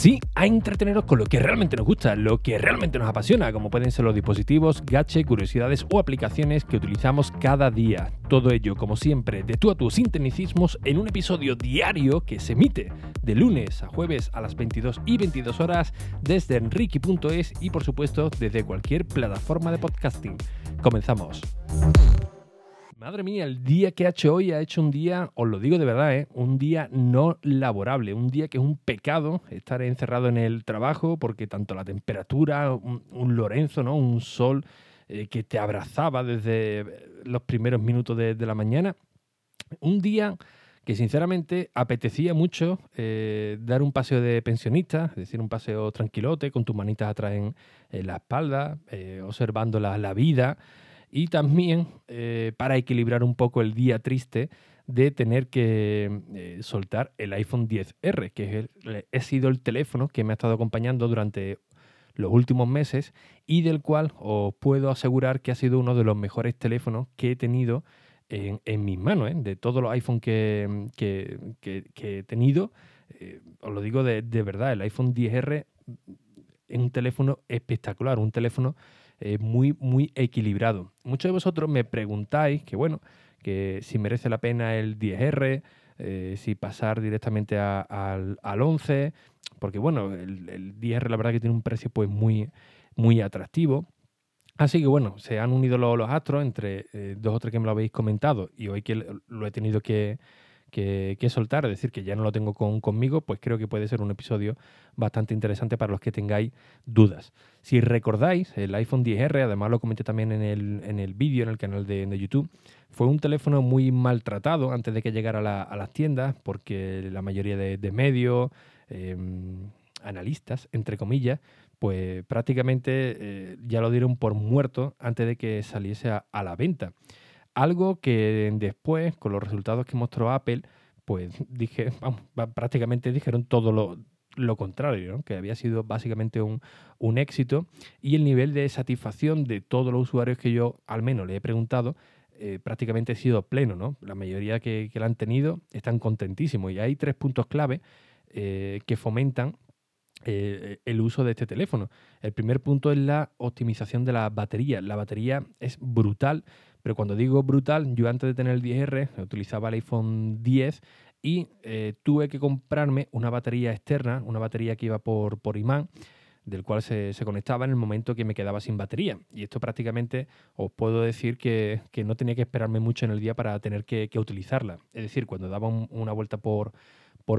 Sí, a entreteneros con lo que realmente nos gusta, lo que realmente nos apasiona, como pueden ser los dispositivos, gache, curiosidades o aplicaciones que utilizamos cada día. Todo ello, como siempre, de tú a tus sin en un episodio diario que se emite de lunes a jueves a las 22 y 22 horas desde enrique.es y por supuesto desde cualquier plataforma de podcasting. Comenzamos. Madre mía, el día que ha hecho hoy ha hecho un día, os lo digo de verdad, ¿eh? un día no laborable, un día que es un pecado estar encerrado en el trabajo porque tanto la temperatura, un, Lorenzo, ¿no? un sol eh, que te abrazaba desde los primeros minutos de, la mañana, un día que sinceramente apetecía mucho eh, dar un paseo de pensionista, es decir, un paseo tranquilote, con tus manitas atrás en, la espalda, observando la, la vida y también eh, para equilibrar un poco el día triste de tener que eh, soltar el iPhone 10R, que es ha sido el teléfono que me ha estado acompañando durante los últimos meses y del cual os puedo asegurar que ha sido uno de los mejores teléfonos que he tenido en, mis manos. ¿eh? De todos los iPhones que, he tenido, os lo digo de, de verdad, el iPhone 10R es un teléfono espectacular, un teléfono eh, muy, muy equilibrado. Muchos de vosotros me preguntáis que, bueno, que si merece la pena el 10R, eh, si pasar directamente al, 11, porque, bueno, el, 10R la verdad que tiene un precio pues muy, muy atractivo. Así que bueno, se han unido los, los astros entre eh, dos o tres que me lo habéis comentado y hoy que lo he tenido que, que, soltar, es decir, que ya no lo tengo conmigo, pues creo que puede ser un episodio bastante interesante para los que tengáis dudas. Si recordáis, el iPhone 10R, además lo comenté también en el, en el vídeo, en el canal de, YouTube, fue un teléfono muy maltratado antes de que llegara a, las tiendas, porque la mayoría de, medios, em, analistas, entre comillas, pues prácticamente eh, ya lo dieron por muerto antes de que saliese a la venta. Algo que después, con los resultados que mostró Apple, pues dije, prácticamente dijeron todo lo, contrario, que había sido básicamente un, éxito y el nivel de satisfacción de todos los usuarios que yo al menos le he preguntado eh, prácticamente ha sido pleno, ¿no? La mayoría que, que la han tenido están contentísimos y hay tres puntos clave eh, que fomentan eh, el uso de este teléfono. El primer punto es la optimización de la batería. La batería es brutal pero cuando digo brutal, yo antes de tener el 10R utilizaba el iPhone 10 y eh, tuve que comprarme una batería externa, una batería que iba por, imán, del cual se, conectaba en el momento que me quedaba sin batería. Y esto prácticamente os puedo decir que, no tenía que esperarme mucho en el día para tener que, utilizarla. Es decir, cuando daba una vuelta por,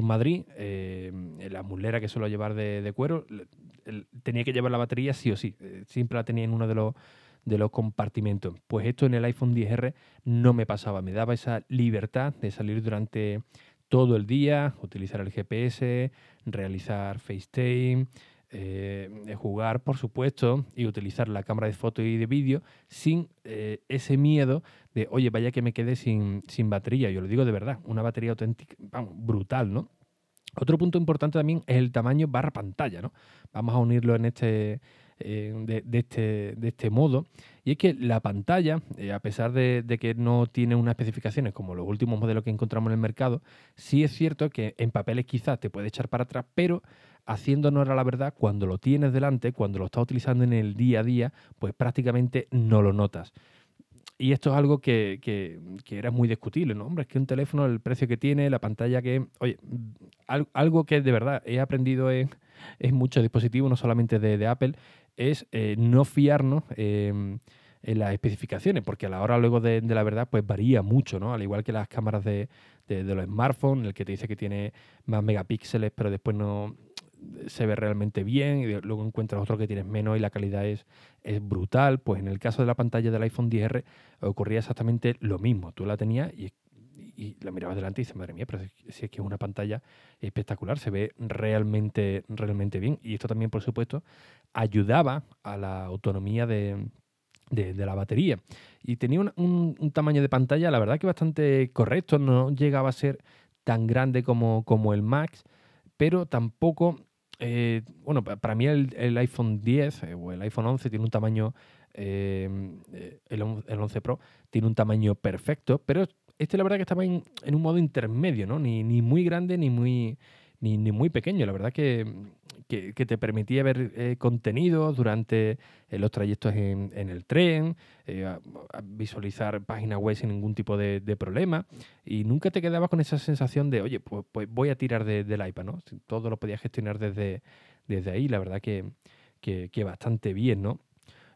Madrid, eh, la mulera que suelo llevar de, cuero, tenía que llevar la batería sí o sí. Eh, siempre la tenía en uno de los de los compartimentos. Pues esto en el iPhone 10R no me pasaba, me daba esa libertad de salir durante todo el día, utilizar el GPS, realizar FaceTime, eh, jugar, por supuesto, y utilizar la cámara de foto y de vídeo sin eh, ese miedo de, oye, vaya que me quede sin, sin batería. Yo lo digo de verdad, una batería auténtica, brutal, ¿no? Otro punto importante también es el tamaño barra pantalla, ¿no? Vamos a unirlo en este, eh, de, este, de este modo. Y es que la pantalla, eh, a pesar de, que no tiene unas especificaciones como los últimos modelos que encontramos en el mercado, sí es cierto que en papeles quizás te puede echar para atrás, pero haciendo honor a la verdad, cuando lo tienes delante, cuando lo estás utilizando en el día a día, pues prácticamente no lo notas. Y esto es algo que, era muy discutible, ¿no? Hombre, es que un teléfono, el precio que tiene, la pantalla que... Oye, algo que de verdad he aprendido en, muchos dispositivos, no solamente de Apple, es eh, no fiarnos em, en las especificaciones, porque a la hora luego de, la verdad pues varía mucho, ¿no? Al igual que las cámaras de, los smartphones, el que te dice que tiene más megapíxeles, pero después no se ve realmente bien y luego encuentras otro que tienes menos y la calidad es, es brutal. Pues en el caso de la pantalla del iPhone 10R ocurría exactamente lo mismo. Tú la tenías y y la mirabas delante y dices, madre mía, pero si es que es una pantalla espectacular, se ve realmente, realmente bien. Y esto también, por supuesto, ayudaba a la autonomía de, la batería. Y tenía un, tamaño de pantalla, la verdad que bastante correcto, no llegaba a ser tan grande como, como el Max, pero tampoco, eh, bueno, para mí el, iPhone 10 eh, o el iPhone 11 tiene un tamaño el, el 11 Pro tiene un tamaño perfecto, pero este la verdad que estaba en, un modo intermedio, ¿no? Ni, ni muy grande ni muy, ni, muy pequeño. La verdad que, que, te permitía ver eh, contenido durante eh, los trayectos en, el tren, eh, visualizar páginas web sin ningún tipo de, problema y nunca te quedabas con esa sensación de, oye, pues, pues voy a tirar del iPad, ¿no? Todo lo podías gestionar desde, desde ahí. La verdad que, que bastante bien, ¿no?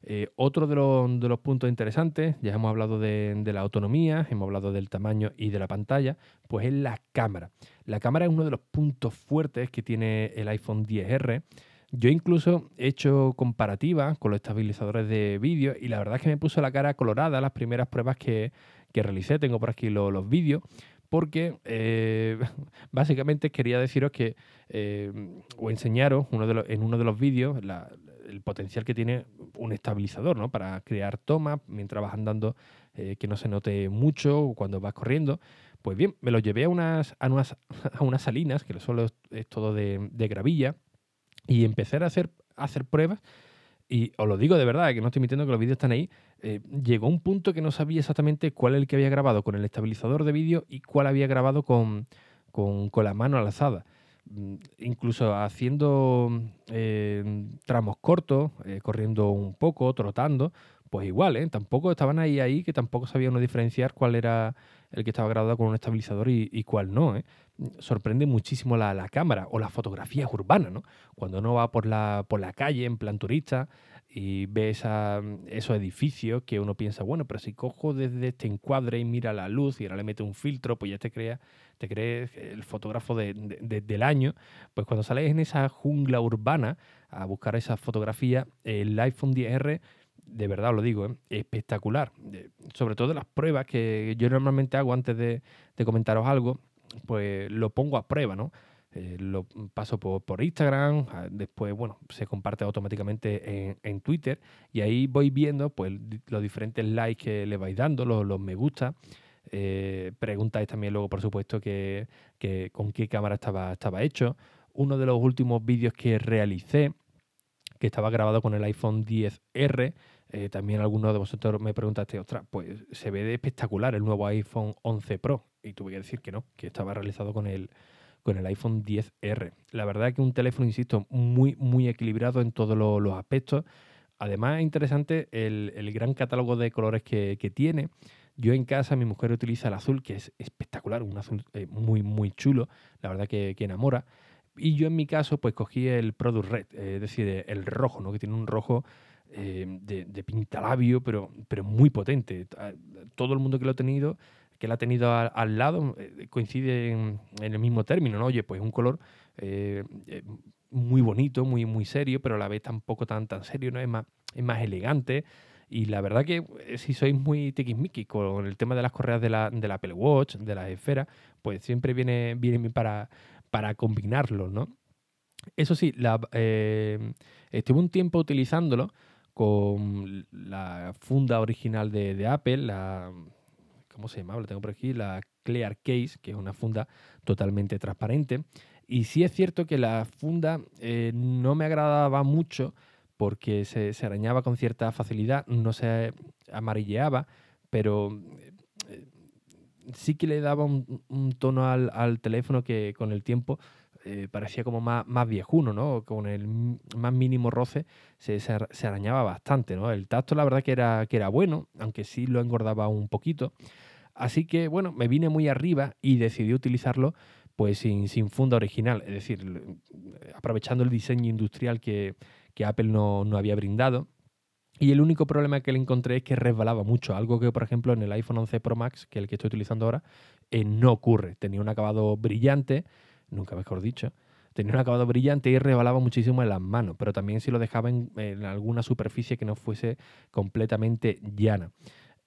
Eh, otro de los, puntos interesantes, ya hemos hablado de, la autonomía, hemos hablado del tamaño y de la pantalla, pues es la cámara. La cámara es uno de los puntos fuertes que tiene el iPhone 10R. Yo incluso he hecho comparativas con los estabilizadores de vídeo y la verdad es que me puso la cara colorada las primeras pruebas que, realicé. Tengo por aquí los vídeos porque eh, básicamente quería deciros que, eh, o enseñaros en uno de los vídeos, el potencial que tiene un estabilizador, ¿no? Para crear tomas mientras vas andando, eh, que no se note mucho cuando vas corriendo. Pues bien, me lo llevé a unas, a unas, a unas salinas, que solo es, todo de, gravilla, y empecé a hacer, a hacer pruebas. Y os lo digo de verdad, que no estoy mintiendo que los vídeos están ahí. Eh, llegó un punto que no sabía exactamente cuál el que había grabado con el estabilizador de vídeo y cuál había grabado con, con, con la mano alzada. Mm, incluso haciendo eh, tramos cortos, eh, corriendo un poco, trotando, pues igual, ¿eh? Tampoco estaban ahí ahí que tampoco sabía uno diferenciar cuál era el que estaba grabado con un estabilizador y, cuál no, Sorprende muchísimo la, cámara o la fotografía urbana, ¿no? Cuando uno va por la, por la calle en plan turista y ve esa, esos edificios que uno piensa, bueno, pero si cojo desde este encuadre y mira la luz y ahora le mete un filtro, pues ya te crea te crees el fotógrafo del año, pues cuando sales en esa jungla urbana a buscar esa fotografía, el iPhone 10R de verdad lo digo, ¿eh? espectacular. Sobre todo las pruebas que yo normalmente hago antes de, comentaros algo, pues lo pongo a prueba, ¿no? Eh, lo paso por, Instagram, después, bueno, se comparte automáticamente en, Twitter y ahí voy viendo pues los diferentes likes que le vais dando, los, me gusta eh, preguntáis también luego, por supuesto, que, con qué cámara estaba, estaba hecho. Uno de los últimos vídeos que realicé, que estaba grabado con el iPhone 10R, eh, también algunos de vosotros me preguntaste, ostras, pues se ve espectacular el nuevo iPhone 11 Pro. Y tuve que decir que no, que estaba realizado con el, con el iPhone 10R. La verdad que un teléfono, insisto, muy, muy equilibrado en todos los, aspectos. Además, es interesante el, gran catálogo de colores que, que tiene. Yo en casa, mi mujer utiliza el azul, que es espectacular, un azul eh, muy, muy chulo, la verdad que, enamora. Y yo en mi caso, pues cogí el Product Red, eh, es decir, el rojo, ¿no? que tiene un rojo eh, de, de pintalabio, pero, pero muy potente. Todo el mundo que lo ha tenido, que ha tenido al, lado, coincide en, el mismo término, ¿no? Oye, pues un color muy bonito, muy, muy serio, pero a la vez tampoco tan, tan serio, ¿no? Es más, es más elegante. Y la verdad que eh, si sois muy tiquismiquis con el tema de las correas de la, del Apple Watch, de las esferas, pues siempre viene, viene para, para combinarlo, ¿no? Eso sí, la, eh, estuve un tiempo utilizándolo con la funda original de, Apple, la, ¿cómo se llama? Lo tengo por aquí, la Clear Case, que es una funda totalmente transparente. Y sí es cierto que la funda eh, no me agradaba mucho porque se, arañaba con cierta facilidad, no se amarilleaba, pero eh, sí que le daba un, tono al, teléfono que con el tiempo eh, parecía como más, más viejuno, ¿no? Con el más mínimo roce se, se, arañaba bastante, ¿no? El tacto la verdad que era, que era bueno, aunque sí lo engordaba un poquito. Así que, bueno, me vine muy arriba y decidí utilizarlo pues sin, sin funda original, es decir, aprovechando el diseño industrial que, que Apple no, había brindado. Y el único problema que le encontré es que resbalaba mucho, algo que por ejemplo en el iPhone 11 Pro Max, que es el que estoy utilizando ahora, eh, no ocurre. Tenía un acabado brillante, nunca mejor dicho, tenía un acabado brillante y resbalaba muchísimo en las manos, pero también si lo dejaba en, alguna superficie que no fuese completamente llana.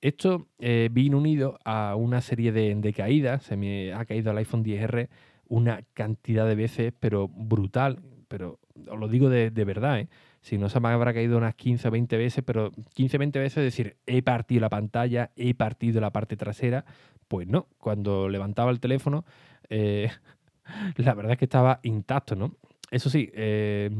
Esto eh, vino unido a una serie de, caídas, se me ha caído el iPhone 10R una cantidad de veces, pero brutal, pero os lo digo de, verdad, ¿eh? si no se me habrá caído unas 15 o 20 veces, pero 15 o 20 veces es decir, he partido la pantalla, he partido la parte trasera, pues no, cuando levantaba el teléfono, eh, la verdad es que estaba intacto, ¿no? Eso sí, eh,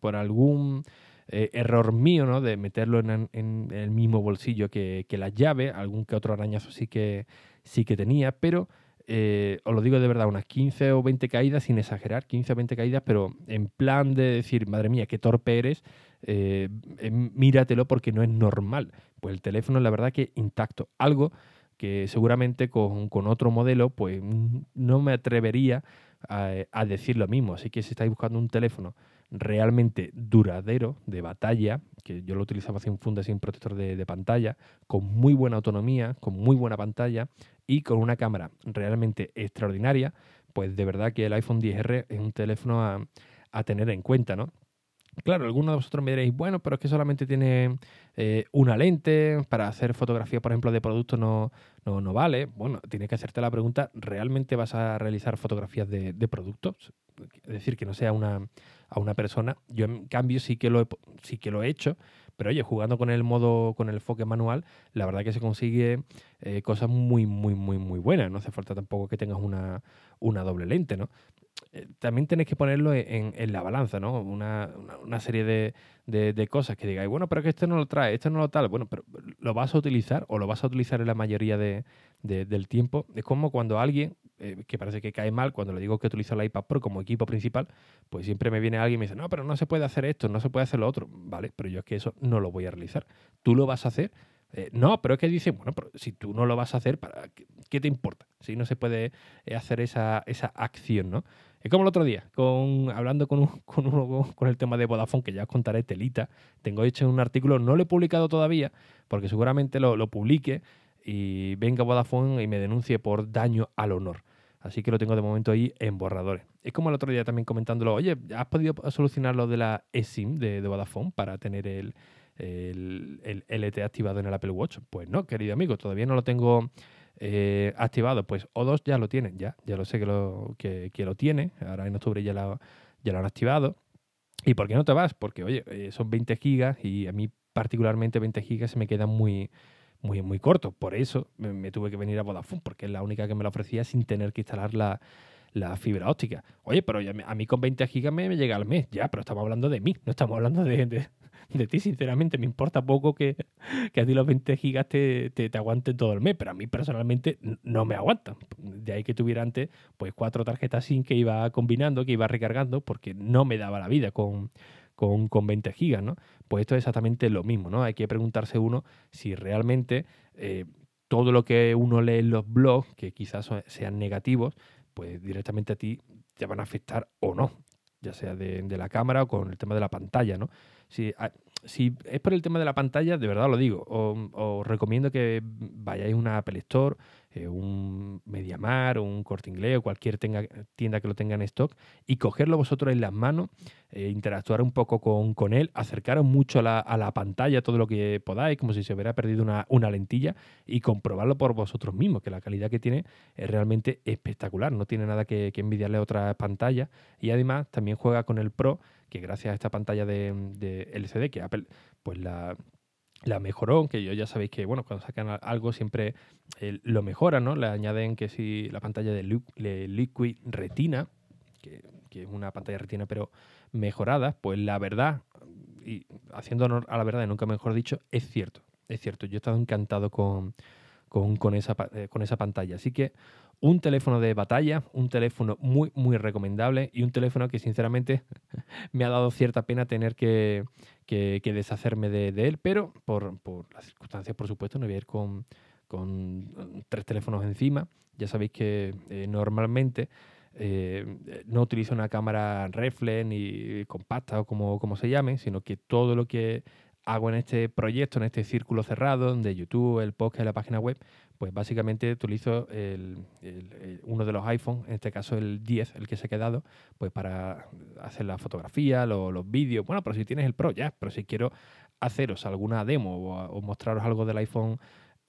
por algún eh, error mío, ¿no? De meterlo en, el mismo bolsillo que, las llaves, algún que otro arañazo sí que, sí que tenía, pero eh, os lo digo de verdad, unas 15 o 20 caídas, sin exagerar, 15 o 20 caídas, pero en plan de decir, madre mía, qué torpe eres, eh, eh, míratelo porque no es normal. Pues el teléfono, la verdad que intacto. Algo que seguramente con, otro modelo, pues no me atrevería a, decir lo mismo. Así que si estáis buscando un teléfono realmente duradero, de batalla, que yo lo utilizaba sin funda, sin protector de, pantalla, con muy buena autonomía, con muy buena pantalla y con una cámara realmente extraordinaria, pues de verdad que el iPhone 10R es un teléfono a, a tener en cuenta, ¿no? Claro, algunos de vosotros me diréis, bueno, pero es que solamente tiene eh, una lente, para hacer fotografía, por ejemplo, de productos no, no, vale. Bueno, tienes que hacerte la pregunta, ¿realmente vas a realizar fotografías de, productos? Es decir, que no sea una, a una persona. Yo, en cambio, sí que, lo he, sí que lo he hecho, pero oye, jugando con el modo, con el enfoque manual, la verdad que se consigue eh, cosas muy, muy, muy, muy buenas. No hace falta tampoco que tengas una, una doble lente, ¿no? Eh, también tenéis que ponerlo en, la balanza, ¿no? Una, serie de, cosas que digáis, bueno, pero que esto no lo trae, esto no lo tal. Bueno, pero lo vas a utilizar o lo vas a utilizar en la mayoría del tiempo. Es como cuando alguien, eh, que parece que cae mal, cuando le digo que utilizo el iPad Pro como equipo principal, pues siempre me viene alguien y me dice, no, pero no se puede hacer esto, no se puede hacer lo otro. Vale, pero yo es que eso no lo voy a realizar. Tú lo vas a hacer. Eh, no, pero es que dicen, bueno, pero si tú no lo vas a hacer, ¿para qué, te importa? Si no se puede hacer esa, esa acción, ¿no? Es como el otro día, hablando con, con, uno, con el tema de Vodafone, que ya os contaré telita. Tengo hecho un artículo, no lo he publicado todavía, porque seguramente lo, publique y venga Vodafone y me denuncie por daño al honor. Así que lo tengo de momento ahí en borradores. Es como el otro día también comentándolo, oye, ¿has podido solucionar lo de la eSIM de, de Vodafone para tener el, el, el, LTE activado en el Apple Watch? Pues no, querido amigo, todavía no lo tengo eh, activado, pues O2 ya lo tienen, ya, ya lo sé que lo, que, lo tiene, ahora en octubre ya lo, ya lo han activado. ¿Y por qué no te vas? Porque, oye, eh, son 20 gigas y a mí particularmente 20 gigas se me quedan muy, muy, muy cortos. Por eso me, tuve que venir a Vodafone, porque es la única que me la ofrecía sin tener que instalar la, fibra óptica. Oye, pero a mí con 20 gigas me, llega al mes, ya, pero estamos hablando de mí, no estamos hablando de, de ti, sinceramente, me importa poco que, a ti los 20 gigas te, te, aguanten todo el mes, pero a mí personalmente no me aguantan. De ahí que tuviera antes pues cuatro tarjetas SIM que iba combinando, que iba recargando, porque no me daba la vida con, con, con 20 gigas, ¿no? Pues esto es exactamente lo mismo, ¿no? Hay que preguntarse uno si realmente eh, todo lo que uno lee en los blogs, que quizás sean negativos, pues directamente a ti te van a afectar o no, ya sea de, de la cámara o con el tema de la pantalla, ¿no? Si, ah, si es por el tema de la pantalla, de verdad lo digo, os, recomiendo que vayáis a una Apple Store, eh, un Mediamar un Corte Inglés o cualquier tienda que lo tenga en stock y cogerlo vosotros en las manos, eh, interactuar un poco con, él, acercaros mucho a la, pantalla todo lo que podáis, como si se hubiera perdido una, lentilla y comprobarlo por vosotros mismos, que la calidad que tiene es realmente espectacular, no tiene nada que, envidiarle a otras pantallas. Y además también juega con el Pro que gracias a esta pantalla de, LCD que Apple pues la, mejoró, que yo ya sabéis que bueno, cuando sacan algo siempre eh, lo mejoran, ¿no? Le añaden que si la pantalla de, Liquid Retina, que, es una pantalla retina pero mejorada, pues la verdad, y haciendo honor a la verdad, nunca mejor dicho, es cierto, es cierto. Yo he estado encantado con, con, esa, eh, con esa pantalla. Así que un teléfono de batalla, un teléfono muy, muy recomendable y un teléfono que sinceramente me ha dado cierta pena tener que, deshacerme de, él, pero por, las circunstancias, por supuesto, no voy a ir con, tres teléfonos encima. Ya sabéis que eh, normalmente eh, no utilizo una cámara reflex ni compacta o como, como se llame, sino que todo lo que hago en este proyecto, en este círculo cerrado de YouTube, el podcast la página web, pues básicamente utilizo uno de los iPhones, en este caso el 10, el que se ha quedado, pues para hacer la fotografía, los vídeos. Bueno, pero si tienes el Pro ya, pero si quiero haceros alguna demo o, mostraros algo del iPhone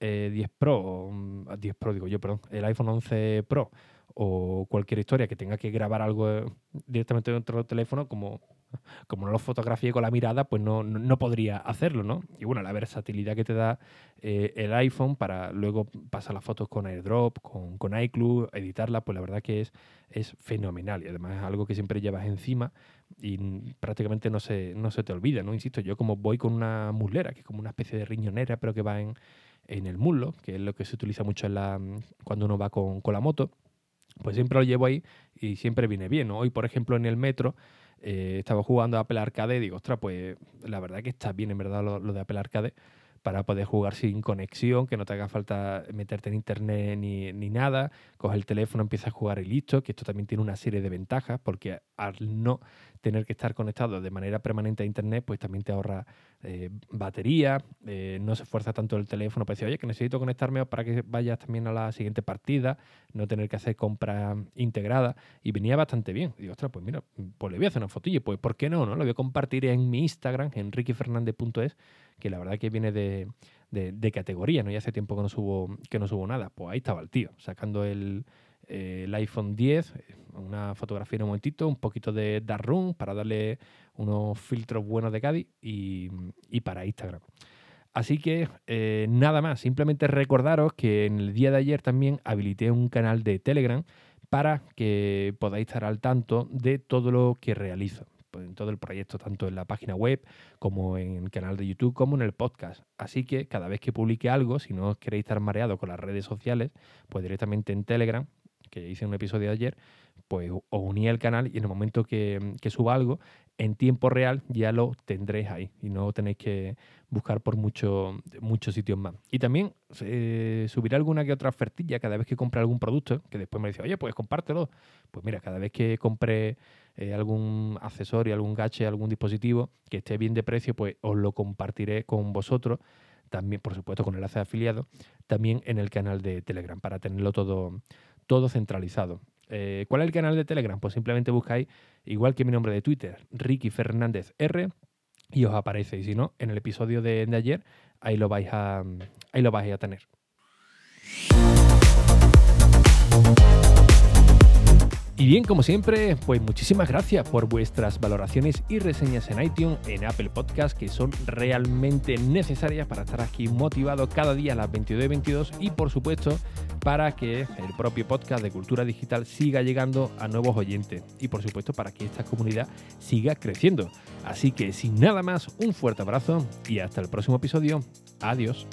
10 eh, Pro, 10 Pro digo yo, perdón, el iPhone 11 Pro o cualquier historia que tenga que grabar algo directamente dentro del teléfono, como como no lo fotografié con la mirada, pues no, no, podría hacerlo, ¿no? Y bueno, la versatilidad que te da eh, el iPhone para luego pasar las fotos con AirDrop, con, con iCloud, editarla, pues la verdad que es, es fenomenal. Y además es algo que siempre llevas encima y prácticamente no se, no se te olvida, ¿no? Insisto, yo como voy con una muslera, que es como una especie de riñonera, pero que va en, en el muslo, que es lo que se utiliza mucho en la, cuando uno va con, con la moto, pues siempre lo llevo ahí y siempre viene bien. Hoy, por ejemplo, en el metro eh, estaba jugando a Apple Arcade y digo, ostras, pues la verdad que está bien en verdad lo, lo de Apple Arcade para poder jugar sin conexión, que no te haga falta meterte en internet ni, ni nada, coges el teléfono, empiezas a jugar y listo, que esto también tiene una serie de ventajas, porque al no tener que estar conectado de manera permanente a internet, pues también te ahorra eh, batería, eh, no se esfuerza tanto el teléfono para decir, oye, que necesito conectarme para que vayas también a la siguiente partida, no tener que hacer compra integrada, y venía bastante bien. Y digo, ostras, pues mira, pues le voy a hacer una fotilla, pues ¿por qué no? no? Lo voy a compartir en mi Instagram, enriquefernandez.es, que la verdad que viene de, de, categoría, ¿no? Ya hace tiempo que no subo, que no subo nada. Pues ahí estaba el tío, sacando el, el iPhone 10, una fotografía en un momentito, un poquito de Dark Room para darle unos filtros buenos de Cádiz y, para Instagram. Así que eh, nada más, simplemente recordaros que en el día de ayer también habilité un canal de Telegram para que podáis estar al tanto de todo lo que realizo. Pues, en todo el proyecto, tanto en la página web como en el canal de YouTube, como en el podcast. Así que cada vez que publique algo, si no queréis estar mareados con las redes sociales, pues directamente en Telegram, que hice un episodio de ayer, pues os uní al canal y en el momento que, suba algo, en tiempo real ya lo tendréis ahí y no tenéis que buscar por muchos sitios más. Y también eh, subiré alguna que otra ofertilla cada vez que compre algún producto, que después me dice, oye, pues compártelo. Pues mira, cada vez que compre eh, algún accesorio, algún gache, algún dispositivo que esté bien de precio, pues os lo compartiré con vosotros también, por supuesto, con enlace de afiliado, también en el canal de Telegram para tenerlo todo, todo centralizado. Eh, ¿Cuál es el canal de Telegram? Pues simplemente buscáis, igual que mi nombre de Twitter, Ricky Fernández R, y os aparece. Y si no, en el episodio de, de ayer, ahí lo vais a, ahí lo vais a tener. Y bien, como siempre, pues muchísimas gracias por vuestras valoraciones y reseñas en iTunes, en Apple Podcast, que son realmente necesarias para estar aquí motivado cada día a las 22 y 22 y por supuesto para que el propio podcast de Cultura Digital siga llegando a nuevos oyentes y por supuesto para que esta comunidad siga creciendo. Así que sin nada más, un fuerte abrazo y hasta el próximo episodio. Adiós.